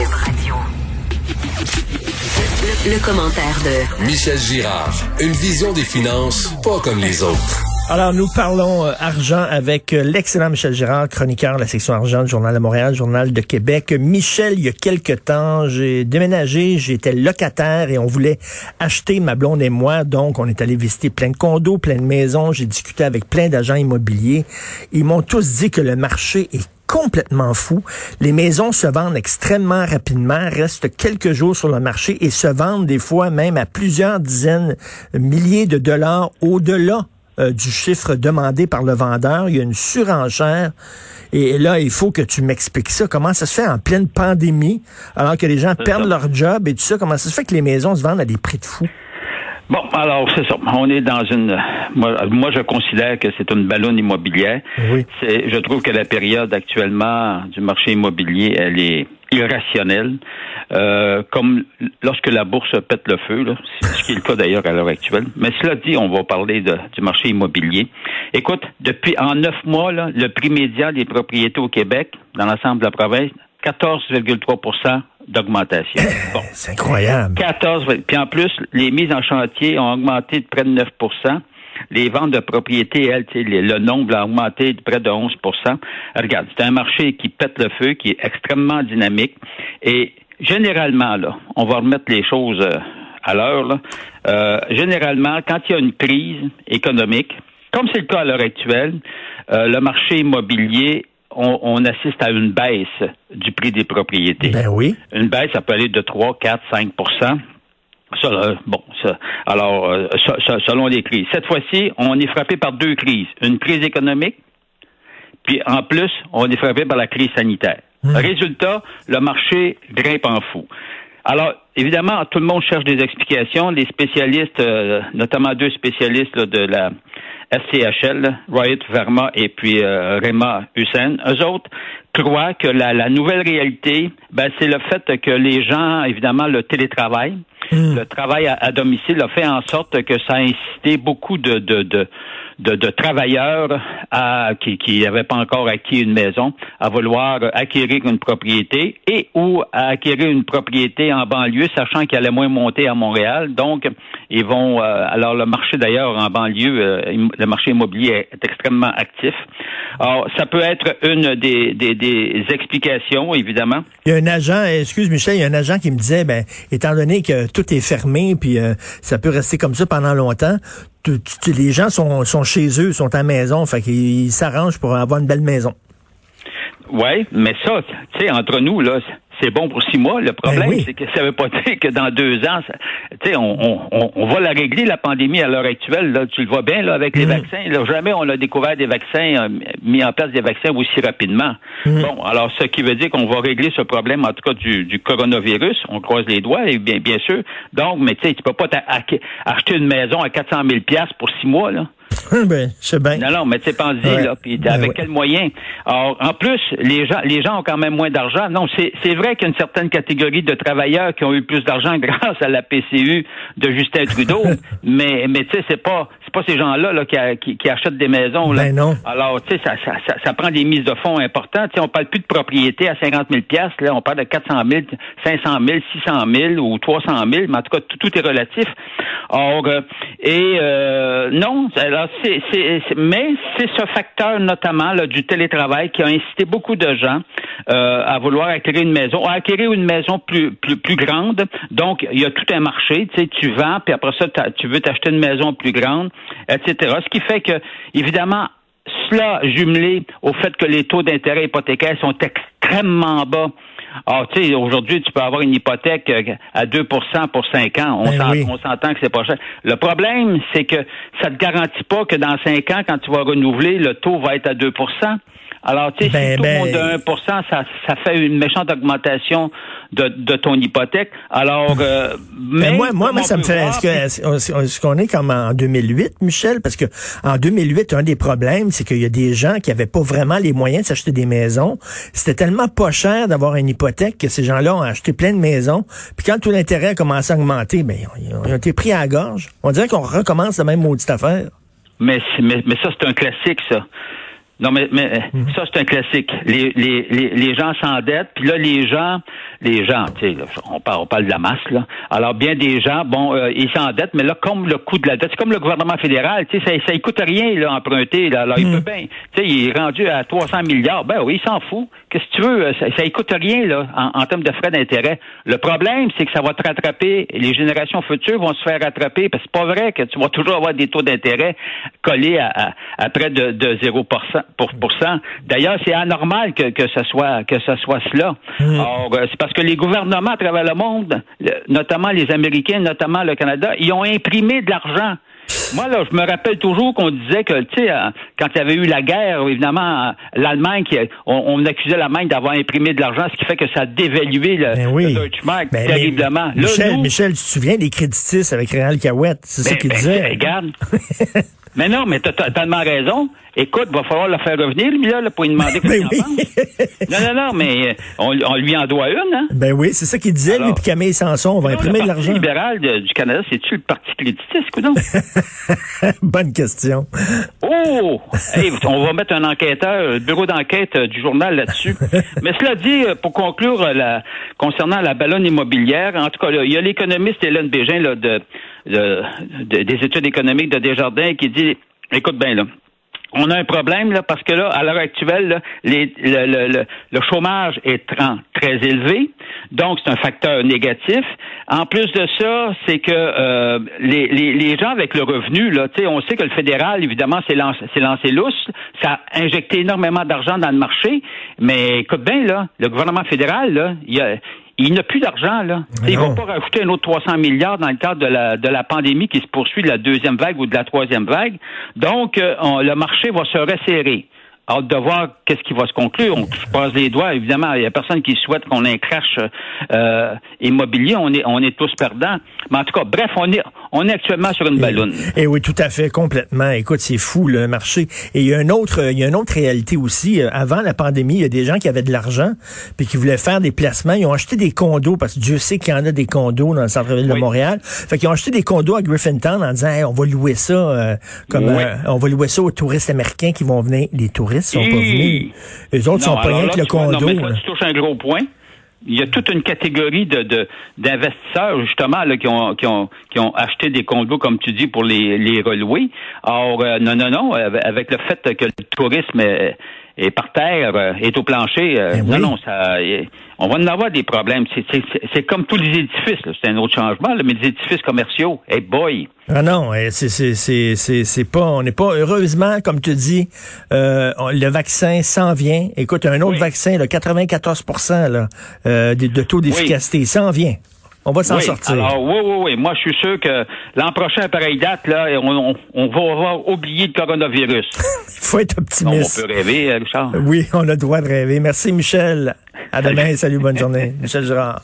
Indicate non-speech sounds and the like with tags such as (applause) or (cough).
Le, le commentaire de Michel Girard. Une vision des finances pas comme les autres. Alors, nous parlons euh, argent avec euh, l'excellent Michel Girard, chroniqueur de la section argent du Journal de Montréal, Journal de Québec. Michel, il y a quelque temps, j'ai déménagé, j'étais locataire et on voulait acheter ma blonde et moi. Donc, on est allé visiter plein de condos, plein de maisons. J'ai discuté avec plein d'agents immobiliers. Ils m'ont tous dit que le marché est complètement fou. Les maisons se vendent extrêmement rapidement, restent quelques jours sur le marché et se vendent des fois même à plusieurs dizaines, milliers de dollars au-delà euh, du chiffre demandé par le vendeur. Il y a une surenchère. Et là, il faut que tu m'expliques ça. Comment ça se fait en pleine pandémie, alors que les gens perdent leur job et tout ça? Comment ça se fait que les maisons se vendent à des prix de fou? Bon, alors c'est ça. On est dans une. Moi, moi je considère que c'est une ballonne immobilière. Oui. C'est, je trouve que la période actuellement du marché immobilier, elle est irrationnelle. Euh, comme lorsque la bourse pète le feu, là, ce qui est le cas d'ailleurs à l'heure actuelle. Mais cela dit, on va parler de, du marché immobilier. Écoute, depuis en neuf mois, là, le prix médian des propriétés au Québec, dans l'ensemble de la province, 14,3 d'augmentation. (laughs) Bon. C'est incroyable. 14. Puis en plus, les mises en chantier ont augmenté de près de 9% les ventes de propriétés, elles, le nombre a augmenté de près de 11% Regarde, c'est un marché qui pète le feu, qui est extrêmement dynamique. Et généralement, là, on va remettre les choses euh, à l'heure. Euh, généralement, quand il y a une crise économique, comme c'est le cas à l'heure actuelle, euh, le marché immobilier on, on, assiste à une baisse du prix des propriétés. Ben oui. Une baisse, ça peut aller de 3, 4, 5% ça, euh, bon, ça, alors, euh, selon les crises. Cette fois-ci, on est frappé par deux crises. Une crise économique, puis en plus, on est frappé par la crise sanitaire. Hmm. Résultat, le marché grimpe en fou. Alors, évidemment, tout le monde cherche des explications. Les spécialistes, euh, notamment deux spécialistes là, de la SCHL, Riot Verma et puis euh, Rema Hussein, eux autres croient que la, la nouvelle réalité, ben, c'est le fait que les gens, évidemment, le télétravail, Hmm. le travail à, à, domicile a fait en sorte que ça a incité beaucoup de, de, de de, de, travailleurs à, qui n'avaient pas encore acquis une maison à vouloir acquérir une propriété et ou à acquérir une propriété en banlieue, sachant qu'elle allait moins monter à Montréal. Donc, ils vont. Euh, alors, le marché d'ailleurs en banlieue, euh, le marché immobilier est, extrêmement actif. Alors, ça peut être une des, des, des, explications, évidemment. Il y a un agent, excuse Michel, il y a un agent qui me disait, ben, étant donné que tout est fermé, puis euh, ça peut rester comme ça pendant longtemps, les gens sont, sont chez eux, sont à la maison, fait qu'ils s'arrangent pour avoir une belle maison. Oui, mais ça, tu sais, entre nous, là, c'est bon pour six mois. Le problème, Ben oui. c'est que ça veut pas (laughs) dire que dans deux ans, tu sais, on, on, on, va la régler, la pandémie, à l'heure actuelle. Là, tu le vois bien là, avec les Mm. vaccins. Là, jamais on a découvert des vaccins, euh, mis en place des vaccins aussi rapidement. Mm. Bon, alors, ce qui veut dire qu'on va régler ce problème, en tout cas, du, du coronavirus. On croise les doigts, et bien, bien sûr. Donc, mais tu sais, tu peux pas acheter une maison à 400 000 pour six mois, là. Ben, je sais bien. Non, non, mais tu sais, pense-y, Ouais. là, puis Ben avec ouais. quels moyens? Alors, en plus, les gens, les gens ont quand même moins d'argent. Non, c'est, c'est vrai qu'il y a une certaine catégorie de travailleurs qui ont eu plus d'argent (laughs) grâce à la PCU de Justin Trudeau, (laughs) mais, mais tu sais, c'est pas, c'est pas ces gens-là, là, qui, a- qui, qui achètent des maisons, là. Ben non. Alors, tu sais, ça, ça, ça, ça prend des mises de fonds importantes. Tu sais, on parle plus de propriété à 50 000 là, on parle de 400 000, 500 000, 600 000 ou 300 000, mais en tout cas, tout, tout est relatif. Or, euh, et euh, non, alors c'est, c'est, mais c'est ce facteur notamment là, du télétravail qui a incité beaucoup de gens euh, à vouloir acquérir une maison, à acquérir une maison plus plus plus grande. Donc, il y a tout un marché. Tu sais, tu vends, puis après ça, tu veux t'acheter une maison plus grande, etc. Ce qui fait que, évidemment, cela jumelé au fait que les taux d'intérêt hypothécaires sont extrêmement bas Ah, tu sais, aujourd'hui, tu peux avoir une hypothèque euh, à 2% pour 5 ans. On Ben oui. on s'entend que c'est pas cher. Le problème, c'est que ça te garantit pas que dans 5 ans, quand tu vas renouveler, le taux va être à 2 alors, tu sais, Ben, si tout ben- monde de 1 ça, ça fait une méchante augmentation de, de ton hypothèque. Alors, euh, Mais mais moi, moi, moi, ça me fait. Est-ce qu'on est comme en 2008, Michel? Parce que en 2008, un des problèmes, c'est qu'il y a des gens qui avaient pas vraiment les moyens de s'acheter des maisons. C'était tellement pas cher d'avoir une hypothèque que ces gens-là ont acheté plein de maisons. Puis quand tout l'intérêt a commencé à augmenter, ben, ils ont, ils ont été pris à la gorge. On dirait qu'on recommence la même maudite affaire. Mais, mais, mais ça, c'est un classique, ça. Non, mais, mais Mhm. ça, c'est un classique. Les, les, les, les gens s'endettent, puis là, les gens, les gens, tu sais, là, on parle, on parle de la masse, là. Alors, bien des gens, bon, euh, ils s'endettent, mais là, comme le coût de la dette, c'est comme le gouvernement fédéral, tu sais, ça, ne coûte rien, là, emprunter, là. Alors, il Mhm. peut bien, tu sais, il est rendu à 300 milliards. Ben oui, il s'en fout. Qu'est-ce que tu veux? euh, Ça, ne coûte rien, là, en, en termes de frais d'intérêt. Le problème, c'est que ça va te rattraper. Les générations futures vont se faire rattraper, parce que c'est pas vrai que tu vas toujours avoir des taux d'intérêt collés à, à, à près de, de 0 pour, pour cent. D'ailleurs, c'est anormal que, que ce soit que ce soit cela. Or, euh, c'est parce que les gouvernements à travers le monde, notamment les Américains, notamment le Canada, ils ont imprimé de l'argent. Moi, là, je me rappelle toujours qu'on disait que, tu sais, euh, quand il y avait eu la guerre, évidemment, euh, l'Allemagne, on, on accusait l'Allemagne d'avoir imprimé de l'argent, ce qui fait que ça a dévalué le, Ben oui. le Deutsche Mark Ben, terriblement. mais- Là, Michel, nous, Michel, tu te souviens des créditistes avec Réal Cahouette? C'est ça ben, qu'il ben, disait. Regarde. (laughs) mais non, mais t'as tellement raison. Écoute, va falloir le faire revenir, lui, là, pour lui demander (laughs) Ben qu'est-ce qu'il en oui. pense. Non, non, non, mais euh, on, on lui en doit une, hein? Ben oui, c'est ça qu'il disait, lui, puis Camille Sanson, on va Non, imprimer le de Parti l'argent. libéral de- du Canada, c'est-tu le parti créditiste, coudonc? (laughs) Bonne question. Oh! Hey, on va mettre un enquêteur, le bureau d'enquête euh, du journal là-dessus. (laughs) Mais cela dit, euh, pour conclure la- concernant la ballonne immobilière, en tout cas, là, il y a l'économiste Hélène Bégin là, de, de- de- des études économiques de Desjardins qui dit, écoute bien là, on a un problème là parce que là, à l'heure actuelle, le, chômage est très élevé, donc c'est un facteur négatif. En plus de ça, c'est que euh, les, gens avec le revenu, là, on sait que le fédéral, évidemment, c'est lancé, lancé lousse, ça a injecté énormément d'argent dans le marché, mais écoute bien là, le gouvernement fédéral, là, il a il n'a plus d'argent, là. Ils non. vont pas rajouter un autre 300 milliards dans le cadre de la, de la pandémie qui se poursuit de la deuxième vague ou de la troisième vague. Donc, euh, on- le marché va se resserrer. Hâte de voir qu'est-ce qui va se conclure. On se passe les doigts. Évidemment, il y a personne qui souhaite qu'on ait un crash euh, immobilier. On est, on est tous perdants. Mais en tout cas, bref, on est, on est actuellement sur une balloune. Et oui, tout à fait, complètement. Écoute, c'est fou le marché. Et il y a une autre, il y a une autre réalité aussi. Euh, Avant la pandémie, il y a des gens qui avaient de l'argent puis qui voulaient faire des placements. Ils ont acheté des condos parce que Dieu sait qu'il y en a des condos dans le centre-ville de Oui. Montréal. Fait qu'ils ont acheté des condos à Griffintown en disant, Hey, on va louer ça euh, comme Oui. euh, on va louer ça aux touristes américains qui vont venir. Les touristes sont pas venus. Les autres sont pas rien que le vois, condo. non, mais là, là. tu touches un gros point. Il y a toute une catégorie de de- d'investisseurs justement là, qui ont qui ont qui ont acheté des condos comme tu dis pour les les relouer. Or euh, non non non avec le fait que le tourisme est, est par terre, euh, est au plancher, euh, Ben non oui. non ça euh, on va en avoir des problèmes. C'est comme tous les édifices. C'est un autre changement. là, mais les édifices commerciaux, hey boy. Ah non, eh, c'est c'est c'est c'est c'est pas on n'est pas heureusement comme tu dis euh, le vaccin s'en vient. Écoute, un autre Oui. vaccin le 94 là euh, de, de taux d'efficacité s'en vient. On va s'en oui, sortir. Alors, oui, oui, oui. Moi, je suis sûr que l'an prochain, à pareille date, là, on, on, on va avoir oublié le coronavirus. (laughs) Il faut être Non, on optimiste. peut rêver, euh, Richard. Oui, on a le droit de rêver. Merci Michel. À demain, salut, bonne journée. Michel Girard.